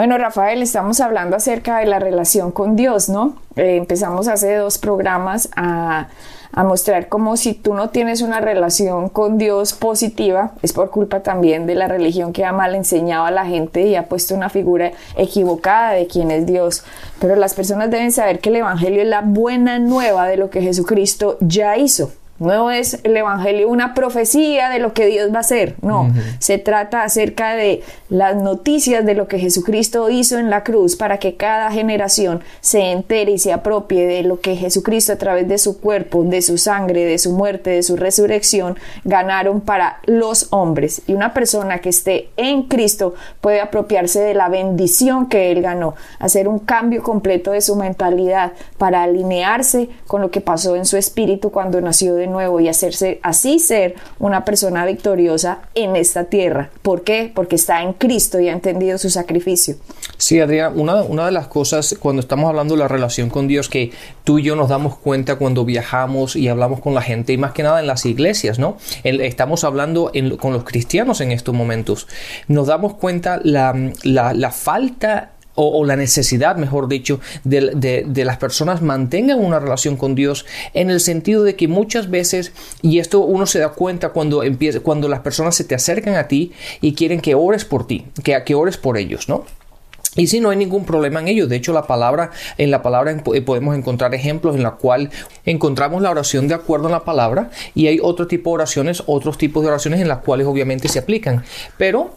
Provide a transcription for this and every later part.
Bueno, Rafael, estamos hablando acerca de la relación con Dios, ¿no? Eh, empezamos hace dos programas a, a mostrar cómo si tú no tienes una relación con Dios positiva, es por culpa también de la religión que ha mal enseñado a la gente y ha puesto una figura equivocada de quién es Dios. Pero las personas deben saber que el Evangelio es la buena nueva de lo que Jesucristo ya hizo. No es el Evangelio una profecía de lo que Dios va a hacer, no. Se trata acerca de las noticias de lo que Jesucristo hizo en la cruz para que cada generación se entere y se apropie de lo que Jesucristo a través de su cuerpo, de su sangre, de su muerte, de su resurrección, ganaron para los hombres. Y una persona que esté en Cristo puede apropiarse de la bendición que Él ganó, hacer un cambio completo de su mentalidad para alinearse con lo que pasó en su espíritu cuando nació de nuevo y hacerse así ser una persona victoriosa en esta tierra. ¿Por qué? Porque está en Cristo y ha entendido su sacrificio. Sí, Adriana, una, una de las cosas cuando estamos hablando de la relación con Dios que tú y yo nos damos cuenta cuando viajamos y hablamos con la gente y más que nada en las iglesias, ¿no? estamos hablando con los cristianos en estos momentos. Nos damos cuenta la, la, la falta o, la necesidad, mejor dicho, de, las personas mantengan una relación con Dios en el sentido de que muchas veces, y esto uno se da cuenta cuando, empieza, cuando las personas se te acercan a ti y quieren que ores por ti, que, que ores por ellos, ¿no? Y si no hay ningún problema en ello, de hecho la palabra, en la palabra eh, podemos encontrar ejemplos en la cual encontramos la oración de acuerdo a la palabra y hay otro tipo de oraciones, otros tipos de oraciones en las cuales obviamente se aplican. Pero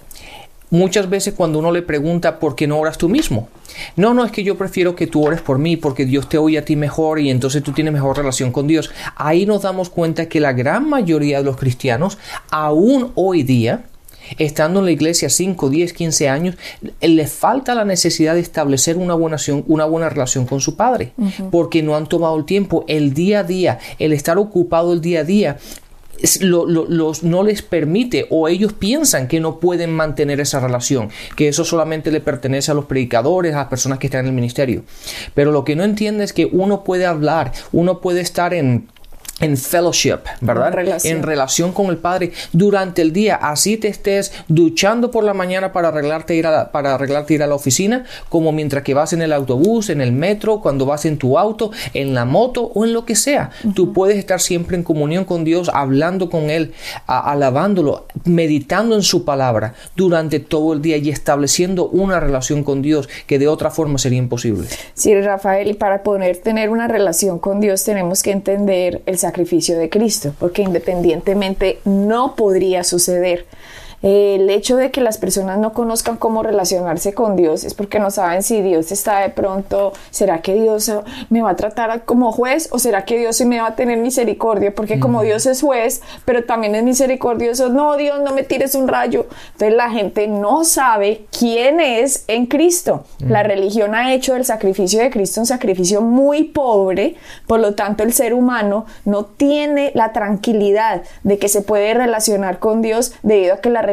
Muchas veces cuando uno le pregunta por qué no oras tú mismo. No, no es que yo prefiero que tú ores por mí porque Dios te oye a ti mejor y entonces tú tienes mejor relación con Dios. Ahí nos damos cuenta que la gran mayoría de los cristianos, aún hoy día, estando en la iglesia 5, 10, 15 años, les falta la necesidad de establecer una buena, una buena relación con su padre, porque no han tomado el tiempo, el día a día, el estar ocupado el día a día, los, no les permite o ellos piensan que no pueden mantener esa relación, que eso solamente le pertenece a los predicadores, a las personas que están en el ministerio. Pero lo que no entiende es que uno puede hablar, uno puede estar en en fellowship, ¿verdad? En relación. con el Padre durante el día. Así te estés duchando por la mañana para arreglarte ir a la, para arreglarte ir a la oficina, como mientras que vas en el autobús, en el metro, cuando vas en tu auto, en la moto o en lo que sea. Tú puedes estar siempre en comunión con Dios, hablando con Él, alabándolo, meditando en su palabra durante todo el día y estableciendo una relación con Dios que de otra forma sería imposible. Sí, Rafael, y para poder tener una relación con Dios tenemos que entender el sacrificio de Cristo, porque independientemente no podría suceder el hecho de que las personas no conozcan cómo relacionarse con Dios es porque no saben si Dios está de pronto, ¿será que Dios me va a tratar como juez o será que Dios sí me va a tener misericordia? Porque como Dios es juez, pero también es misericordioso, no, Dios, no me tires un rayo. Entonces la gente no sabe quién es en Cristo. La religión ha hecho del sacrificio de Cristo un sacrificio muy pobre, por lo tanto el ser humano no tiene la tranquilidad de que se puede relacionar con Dios debido a que la religión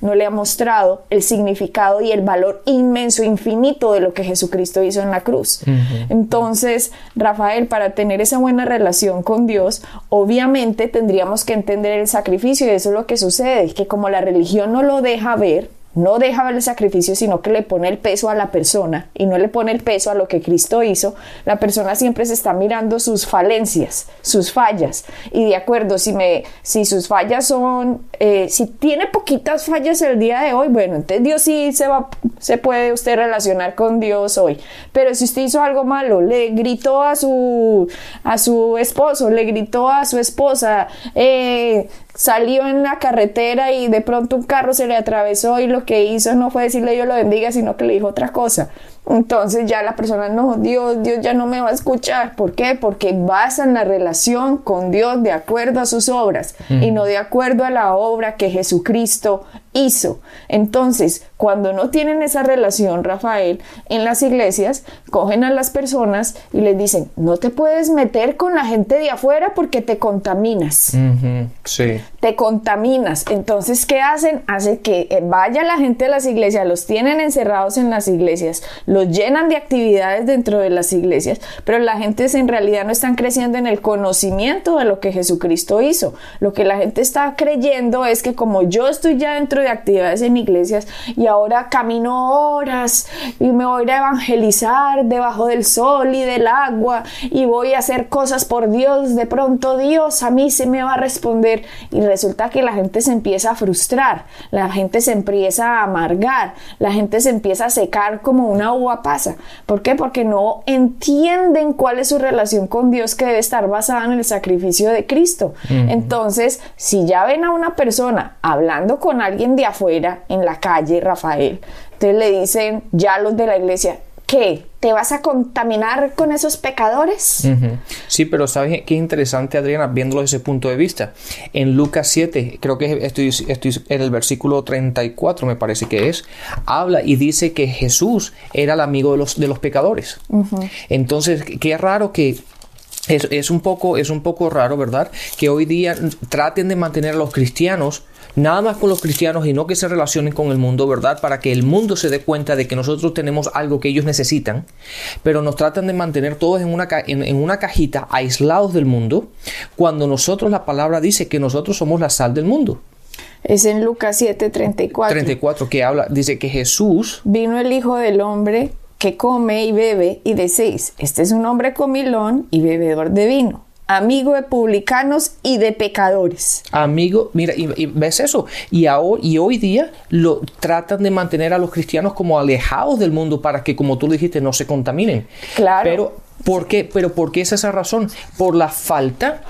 no le ha mostrado el significado y el valor inmenso, infinito de lo que Jesucristo hizo en la cruz. Entonces, Rafael, para tener esa buena relación con Dios, obviamente tendríamos que entender el sacrificio y eso es lo que sucede, que como la religión no lo deja ver, no deja ver el sacrificio, sino que le pone el peso a la persona y no le pone el peso a lo que Cristo hizo, la persona siempre se está mirando sus falencias, sus fallas. Y de acuerdo, si, me, si sus fallas son, eh, si tiene poquitas fallas el día de hoy, bueno, entonces Dios sí se, va, se puede usted relacionar con Dios hoy. Pero si usted hizo algo malo, le gritó a su, a su esposo, le gritó a su esposa, eh, salió en la carretera y de pronto un carro se le atravesó y lo que hizo no fue decirle yo lo bendiga, sino que le dijo otra cosa. Entonces ya la persona, no, Dios, Dios ya no me va a escuchar. ¿Por qué? Porque basan la relación con Dios de acuerdo a sus obras y no de acuerdo a la obra que Jesucristo hizo. Entonces, cuando no tienen esa relación, Rafael, en las iglesias, cogen a las personas y les dicen, no te puedes meter con la gente de afuera porque te contaminas. Sí. Te contaminas. Entonces, ¿qué hacen? Hace que eh, vaya la gente de las iglesias, los tienen encerrados en las iglesias, los llenan de actividades dentro de las iglesias, pero la gente en realidad no están creciendo en el conocimiento de lo que Jesucristo hizo. Lo que la gente está creyendo es que como yo estoy ya dentro de actividades en iglesias y ahora camino horas y me voy a evangelizar debajo del sol y del agua y voy a hacer cosas por Dios. De pronto Dios a mí se me va a responder y resulta que la gente se empieza a frustrar, la gente se empieza a amargar, la gente se empieza a secar como una pasa. ¿Por qué? Porque no entienden cuál es su relación con Dios que debe estar basada en el sacrificio de Cristo. Entonces, si ya ven a una persona hablando con alguien de afuera, en la calle, Rafael. Entonces le dicen ya los de la iglesia, ¿qué? ¿Te vas a contaminar con esos pecadores? Sí, pero ¿sabes qué interesante, Adriana, viéndolo desde ese punto de vista? En Lucas 7, creo que estoy, estoy en el versículo 34, me parece que es, habla y dice que Jesús era el amigo de los, de los pecadores. Entonces, qué raro que es, es, un poco, es un poco raro, ¿verdad? Que hoy día traten de mantener a los cristianos nada más con los cristianos y no que se relacionen con el mundo, ¿verdad? Para que el mundo se dé cuenta de que nosotros tenemos algo que ellos necesitan, pero nos tratan de mantener todos en una, en, una cajita, aislados del mundo, cuando nosotros la palabra dice que nosotros somos la sal del mundo. Es en Lucas 7, 34. 34 que habla, dice que Jesús... Vino el Hijo del Hombre que come y bebe y decís, este es un hombre comilón y bebedor de vino amigo de publicanos y de pecadores. Amigo, mira, y, ves eso. Y, y hoy día lo tratan de mantener a los cristianos como alejados del mundo para que, como tú dijiste, no se contaminen. Claro. Pero, ¿por qué? Pero ¿por qué es esa razón? Por la falta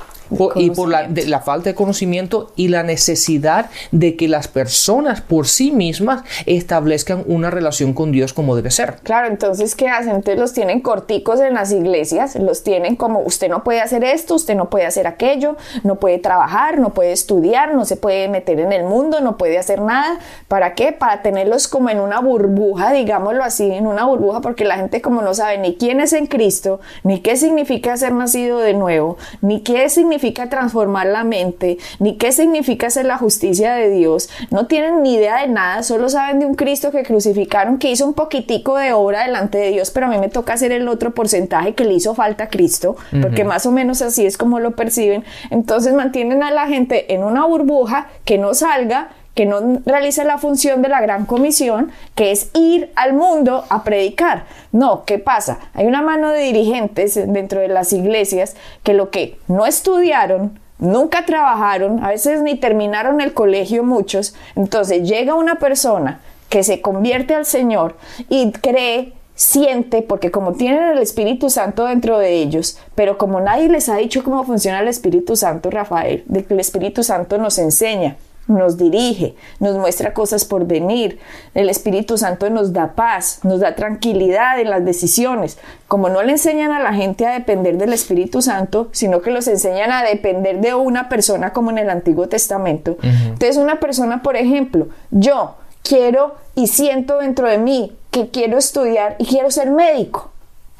y por la, la, falta de conocimiento y la necesidad de que las personas por sí mismas establezcan una relación con Dios como debe ser. Claro, entonces, ¿qué hacen? Entonces los tienen corticos en las iglesias, los tienen como usted no puede hacer esto, usted no puede hacer aquello, no puede trabajar, no puede estudiar, no se puede meter en el mundo, no puede hacer nada. ¿Para qué? Para tenerlos como en una burbuja, digámoslo así, en una burbuja, porque la gente como no sabe ni quién es en Cristo, ni qué significa ser nacido de nuevo, ni qué significa significa transformar la mente, ni qué significa hacer la justicia de Dios. No tienen ni idea de nada, solo saben de un Cristo que crucificaron, que hizo un poquitico de obra delante de Dios, pero a mí me toca hacer el otro porcentaje que le hizo falta a Cristo, porque más o menos así es como lo perciben. Entonces mantienen a la gente en una burbuja que no salga que no realiza la función de la gran comisión, que es ir al mundo a predicar. No, ¿qué pasa? Hay una mano de dirigentes dentro de las iglesias que lo que no estudiaron, nunca trabajaron, a veces ni terminaron el colegio muchos, entonces llega una persona que se convierte al Señor y cree siente, porque como tienen el Espíritu Santo dentro de ellos, pero como nadie les ha dicho cómo funciona el Espíritu Santo, Rafael, de que el Espíritu Santo nos enseña, nos dirige, nos muestra cosas por venir. El Espíritu Santo nos da paz, nos da tranquilidad en las decisiones. Como no le enseñan a la gente a depender del Espíritu Santo, sino que los enseñan a depender de una persona como en el Antiguo Testamento. Entonces una persona, por ejemplo, yo quiero y siento dentro de mí que quiero estudiar y quiero ser médico.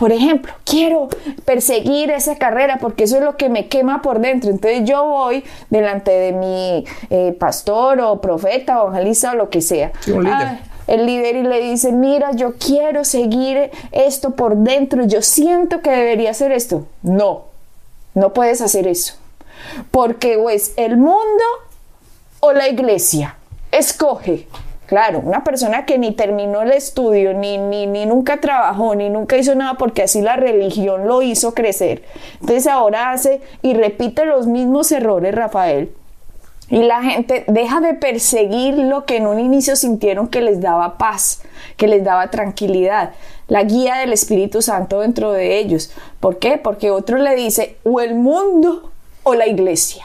Por ejemplo, quiero perseguir esa carrera porque eso es lo que me quema por dentro. Entonces yo voy delante de mi eh, pastor o profeta o evangelista o lo que sea. Ah, el líder y le dice, mira, yo quiero seguir esto por dentro, yo siento que debería hacer esto. No, no puedes hacer eso. Porque o es el mundo o la iglesia. Escoge. Claro, una persona que ni terminó el estudio, ni, ni, ni nunca trabajó, ni nunca hizo nada porque así la religión lo hizo crecer. Entonces ahora hace y repite los mismos errores, Rafael. Y la gente deja de perseguir lo que en un inicio sintieron que les daba paz, que les daba tranquilidad, la guía del Espíritu Santo dentro de ellos. ¿Por qué? Porque otro le dice, o el mundo o la iglesia.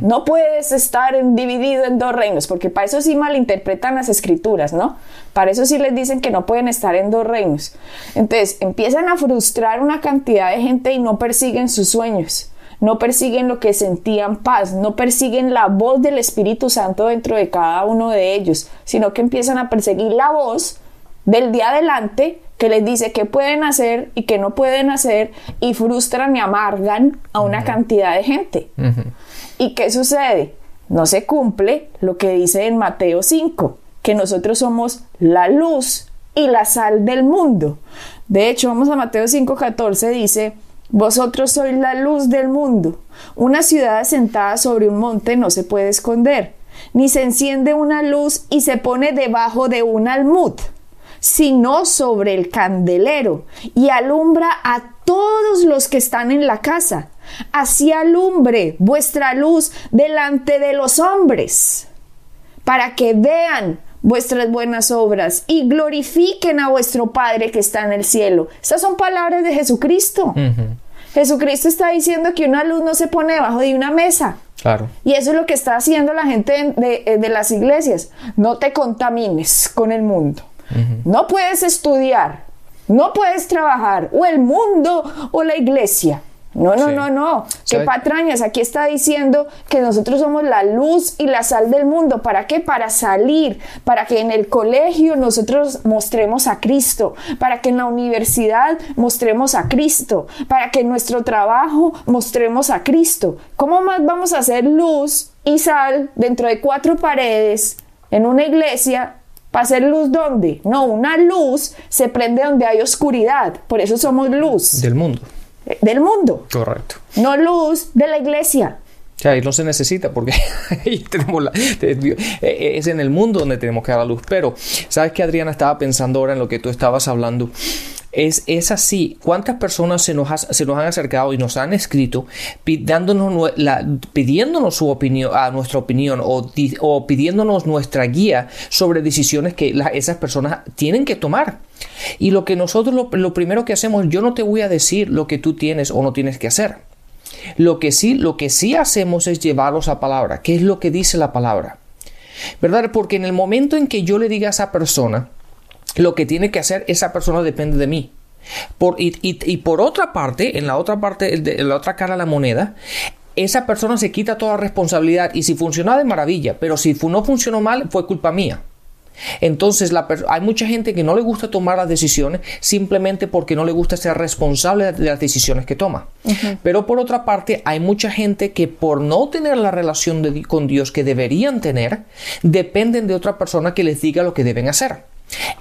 No puedes estar dividido en dos reinos, porque para eso sí malinterpretan las escrituras, ¿no? Para eso sí les dicen que no pueden estar en dos reinos. Entonces empiezan a frustrar una cantidad de gente y no persiguen sus sueños, no persiguen lo que sentían paz, no persiguen la voz del Espíritu Santo dentro de cada uno de ellos, sino que empiezan a perseguir la voz del día adelante que les dice qué pueden hacer y qué no pueden hacer y frustran y amargan a una cantidad de gente. ¿Y qué sucede? No se cumple lo que dice en Mateo 5, que nosotros somos la luz y la sal del mundo. De hecho, vamos a Mateo 5:14, dice, vosotros sois la luz del mundo. Una ciudad asentada sobre un monte no se puede esconder, ni se enciende una luz y se pone debajo de un almud sino sobre el candelero, y alumbra a todos los que están en la casa. Así alumbre vuestra luz delante de los hombres, para que vean vuestras buenas obras y glorifiquen a vuestro Padre que está en el cielo. Estas son palabras de Jesucristo. Jesucristo está diciendo que una luz no se pone debajo de una mesa. Claro. Y eso es lo que está haciendo la gente de, de las iglesias. No te contamines con el mundo. No puedes estudiar, no puedes trabajar, o el mundo o la iglesia. No, no, no, no. Qué patrañas. Aquí está diciendo que nosotros somos la luz y la sal del mundo. ¿Para qué? Para salir, para que en el colegio nosotros mostremos a Cristo, para que en la universidad mostremos a Cristo, para que en nuestro trabajo mostremos a Cristo. ¿Cómo más vamos a hacer luz y sal dentro de cuatro paredes en una iglesia ¿Para hacer luz dónde? No, una luz se prende donde hay oscuridad. Por eso somos luz. Del mundo. Eh, del mundo. Correcto. No luz de la iglesia. O sea, ahí no se necesita porque tenemos la, eh, es en el mundo donde tenemos que dar la luz. Pero, ¿sabes qué, Adriana? Estaba pensando ahora en lo que tú estabas hablando. Es, es así. ¿Cuántas personas se nos, se nos han acercado y nos han escrito pidiéndonos, pidiéndonos su opinión, a nuestra opinión o, o, pidiéndonos nuestra guía sobre decisiones que esas personas tienen que tomar? Y lo que nosotros lo, lo primero que hacemos, yo no te voy a decir lo que tú tienes o no tienes que hacer. Lo que sí, lo que sí hacemos es llevarlos a palabra. ¿Qué es lo que dice la palabra? ¿Verdad? Porque en el momento en que yo le diga a esa persona, lo que tiene que hacer esa persona depende de mí. Por, y, por otra parte, en la otra parte, en la otra cara de la moneda, esa persona se quita toda responsabilidad y si funciona de maravilla, pero si no funcionó mal fue culpa mía. Entonces hay mucha gente que no le gusta tomar las decisiones simplemente porque no le gusta ser responsable de las decisiones que toma. Pero por otra parte hay mucha gente que por no tener la relación con Dios que deberían tener, dependen de otra persona que les diga lo que deben hacer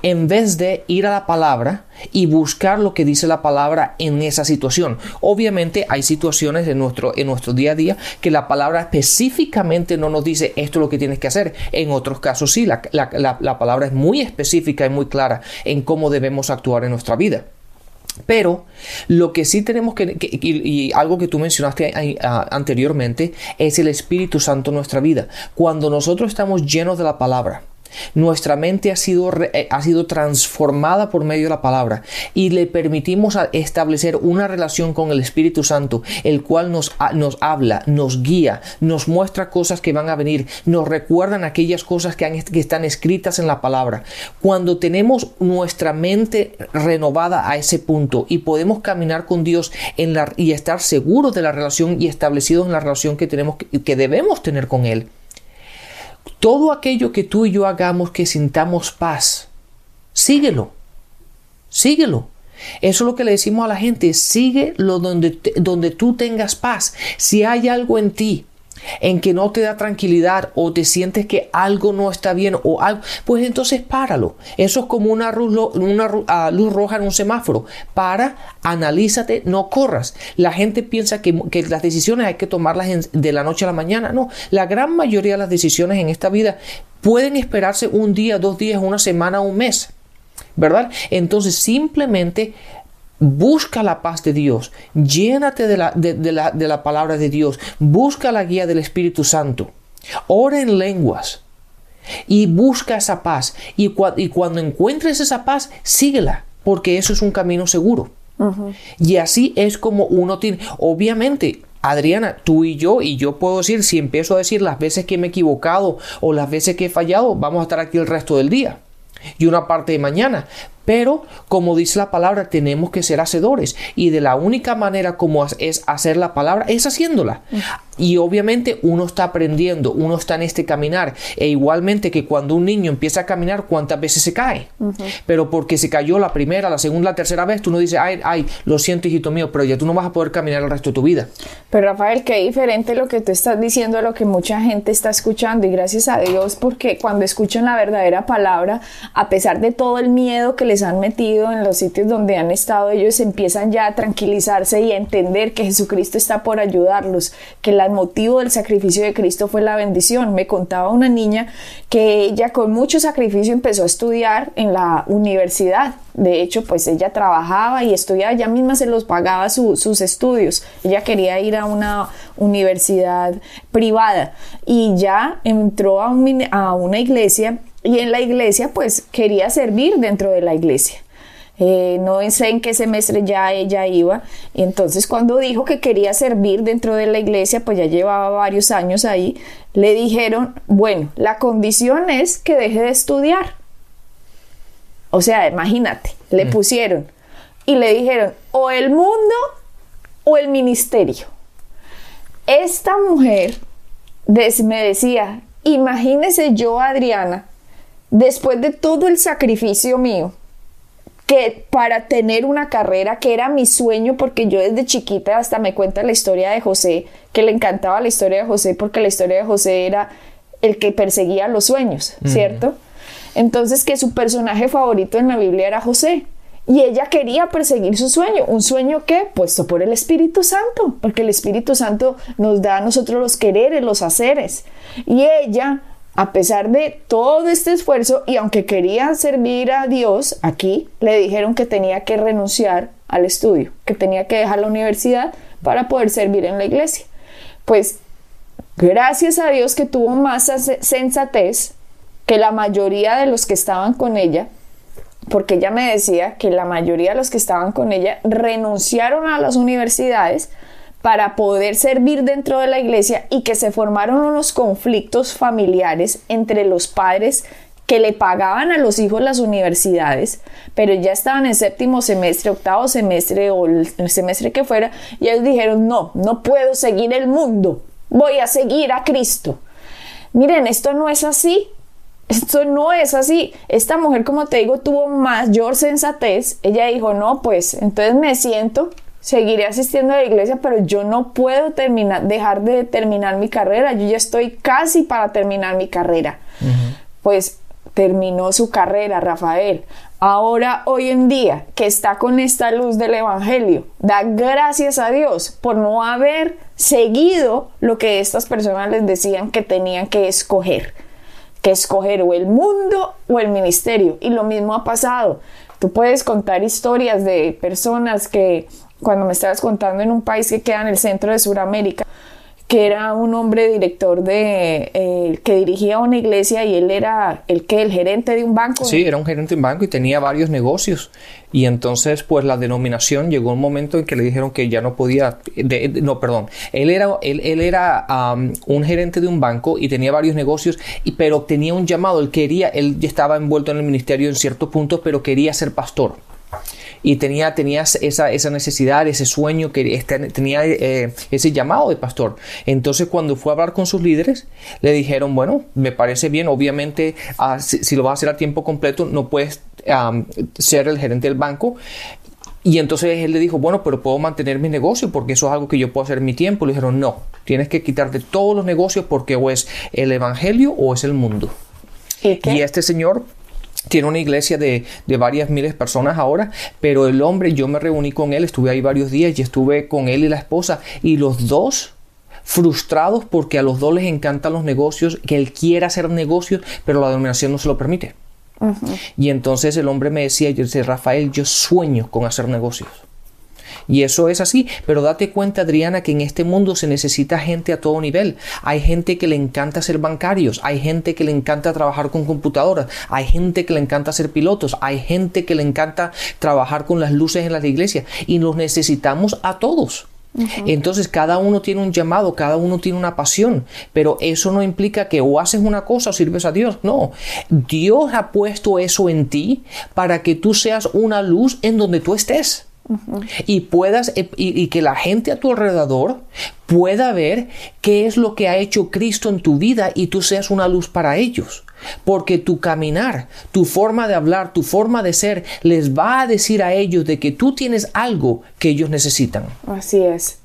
en vez de ir a la palabra y buscar lo que dice la palabra en esa situación. Obviamente hay situaciones en nuestro, en nuestro día a día que la palabra específicamente no nos dice esto es lo que tienes que hacer. En otros casos sí, la, palabra es muy específica y muy clara en cómo debemos actuar en nuestra vida. Pero lo que sí tenemos que, y, algo que tú mencionaste anteriormente, es el Espíritu Santo en nuestra vida. Cuando nosotros estamos llenos de la palabra, nuestra mente ha sido, eh, ha sido transformada por medio de la palabra y le permitimos establecer una relación con el Espíritu Santo, el cual nos, nos habla, nos guía, nos muestra cosas que van a venir, nos recuerdan aquellas cosas que, están escritas en la palabra. Cuando tenemos nuestra mente renovada a ese punto y podemos caminar con Dios en la, y estar seguros de la relación y establecidos en la relación que, tenemos, que debemos tener con Él, todo aquello que tú y yo hagamos que sintamos paz, síguelo, síguelo. Eso es lo que le decimos a la gente, síguelo donde, donde tú tengas paz. Si hay algo en ti en que no te da tranquilidad o te sientes que algo no está bien o algo, pues entonces páralo. Eso es como una, luz, ah, luz roja en un semáforo. Para, analízate, no corras. La gente piensa que, las decisiones hay que tomarlas de la noche a la mañana. No, la gran mayoría de las decisiones en esta vida pueden esperarse un día, dos días, una semana, un mes. ¿Verdad? Entonces simplemente Busca la paz de Dios, llénate de la, de, la, de la, palabra de Dios, busca la guía del Espíritu Santo, ora en lenguas y busca esa paz. Y, y cuando encuentres esa paz, síguela, porque eso es un camino seguro. Y así es como uno tiene, obviamente, Adriana, tú y yo, y yo puedo decir, si empiezo a decir las veces que me he equivocado o las veces que he fallado, vamos a estar aquí el resto del día y una parte de mañana. Pero, como dice la palabra, tenemos que ser hacedores. Y de la única manera como es hacer la palabra es haciéndola. Y obviamente uno está aprendiendo, uno está en este caminar. E igualmente que cuando un niño empieza a caminar, ¿cuántas veces se cae? Pero porque se cayó la primera, la segunda, la tercera vez, tú no dices, ay, ay, lo siento, hijito mío, pero ya tú no vas a poder caminar el resto de tu vida. Pero Rafael, qué diferente lo que tú estás diciendo a lo que mucha gente está escuchando. Y gracias a Dios, porque cuando escuchan la verdadera palabra, a pesar de todo el miedo que les han metido en los sitios donde han estado, ellos empiezan ya a tranquilizarse y a entender que Jesucristo está por ayudarlos, que el motivo del sacrificio de Cristo fue la bendición. Me contaba una niña que ella con mucho sacrificio empezó a estudiar en la universidad. De hecho, pues ella trabajaba y estudiaba, ella misma se los pagaba sus estudios. Ella quería ir a una universidad privada y ya entró a una iglesia y en la iglesia pues quería servir dentro de la iglesia. Eh, no sé en qué semestre ya ella iba. Y entonces cuando dijo que quería servir dentro de la iglesia, pues ya llevaba varios años ahí, le dijeron, bueno, la condición es que deje de estudiar. O sea, imagínate, le mm. pusieron y le dijeron, o el mundo o el ministerio. Esta mujer me decía, imagínese yo, Adriana, después de todo el sacrificio mío, que para tener una carrera que era mi sueño, porque yo desde chiquita hasta me cuenta la historia de José, que le encantaba la historia de José, porque la historia de José era el que perseguía los sueños, ¿cierto? Entonces que su personaje favorito en la Biblia era José. Y ella quería perseguir su sueño, un sueño que, puesto por el Espíritu Santo, porque el Espíritu Santo nos da a nosotros los quereres, los haceres. Y ella a pesar de todo este esfuerzo y aunque quería servir a Dios aquí, le dijeron que tenía que renunciar al estudio, que tenía que dejar la universidad para poder servir en la iglesia. Pues gracias a Dios que tuvo más sensatez que la mayoría de los que estaban con ella, porque ella me decía que la mayoría de los que estaban con ella renunciaron a las universidades para poder servir dentro de la iglesia y que se formaron unos conflictos familiares entre los padres que le pagaban a los hijos las universidades, pero ya estaban en séptimo semestre, octavo semestre o el semestre que fuera, y ellos dijeron, no, no puedo seguir el mundo, voy a seguir a Cristo. Miren, esto no es así, esto no es así. Esta mujer, como te digo, tuvo mayor sensatez. Ella dijo, no, pues entonces me siento seguiré asistiendo a la iglesia, pero yo no puedo terminar, dejar de terminar mi carrera. Yo ya estoy casi para terminar mi carrera. Pues terminó su carrera, Rafael. Ahora, hoy en día, que está con esta luz del Evangelio, da gracias a Dios por no haber seguido lo que estas personas les decían que tenían que escoger. Que escoger o el mundo o el ministerio. Y lo mismo ha pasado. Tú puedes contar historias de personas que cuando me estabas contando en un país que queda en el centro de Sudamérica, que era un hombre director de eh, que dirigía una iglesia y él era el que el gerente de un banco. Sí, era un gerente de un banco y tenía varios negocios y entonces pues la denominación llegó un momento en que le dijeron que ya no podía, no perdón, él era él, él era un gerente de un banco y tenía varios negocios y pero tenía un llamado, él quería, él ya estaba envuelto en el ministerio en ciertos puntos pero quería ser pastor y tenía, tenía esa, esa necesidad, ese sueño, que este, tenía eh, ese llamado de pastor. Entonces cuando fue a hablar con sus líderes, le dijeron, bueno, me parece bien, obviamente ah, si, lo vas a hacer a tiempo completo, no puedes ser el gerente del banco. Y entonces él le dijo, bueno, pero puedo mantener mi negocio porque eso es algo que yo puedo hacer en mi tiempo. Le dijeron, no, tienes que quitarte todos los negocios porque o es el evangelio o es el mundo. y este señor tiene una iglesia de, varias miles de personas ahora, pero el hombre, yo me reuní con él, estuve ahí varios días y estuve con él y la esposa, y los dos frustrados porque a los dos les encantan los negocios, que él quiere hacer negocios, pero la denominación no se lo permite. Y entonces el hombre me decía, yo decía, Rafael, yo sueño con hacer negocios. Y eso es así, pero date cuenta Adriana que en este mundo se necesita gente a todo nivel. Hay gente que le encanta ser bancarios, hay gente que le encanta trabajar con computadoras, hay gente que le encanta ser pilotos, hay gente que le encanta trabajar con las luces en las iglesias y los necesitamos a todos. Entonces cada uno tiene un llamado, cada uno tiene una pasión, pero eso no implica que o haces una cosa o sirves a Dios, no. Dios ha puesto eso en ti para que tú seas una luz en donde tú estés. Y puedas, y, y, que la gente a tu alrededor pueda ver qué es lo que ha hecho Cristo en tu vida y tú seas una luz para ellos. Porque tu caminar, tu forma de hablar, tu forma de ser, les va a decir a ellos de que tú tienes algo que ellos necesitan. Así es.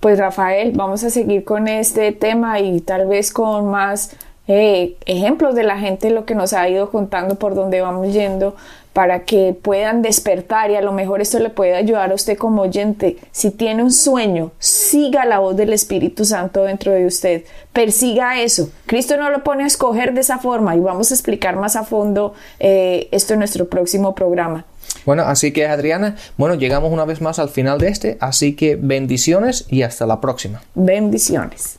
Pues Rafael, vamos a seguir con este tema y tal vez con más eh, ejemplos de la gente, lo que nos ha ido contando por dónde vamos yendo, para que puedan despertar y a lo mejor esto le puede ayudar a usted como oyente. Si tiene un sueño, siga la voz del Espíritu Santo dentro de usted, persiga eso. Cristo no lo pone a escoger de esa forma y vamos a explicar más a fondo eh, esto en nuestro próximo programa. Bueno, así que Adriana, bueno, llegamos una vez más al final de este, así que bendiciones y hasta la próxima. Bendiciones.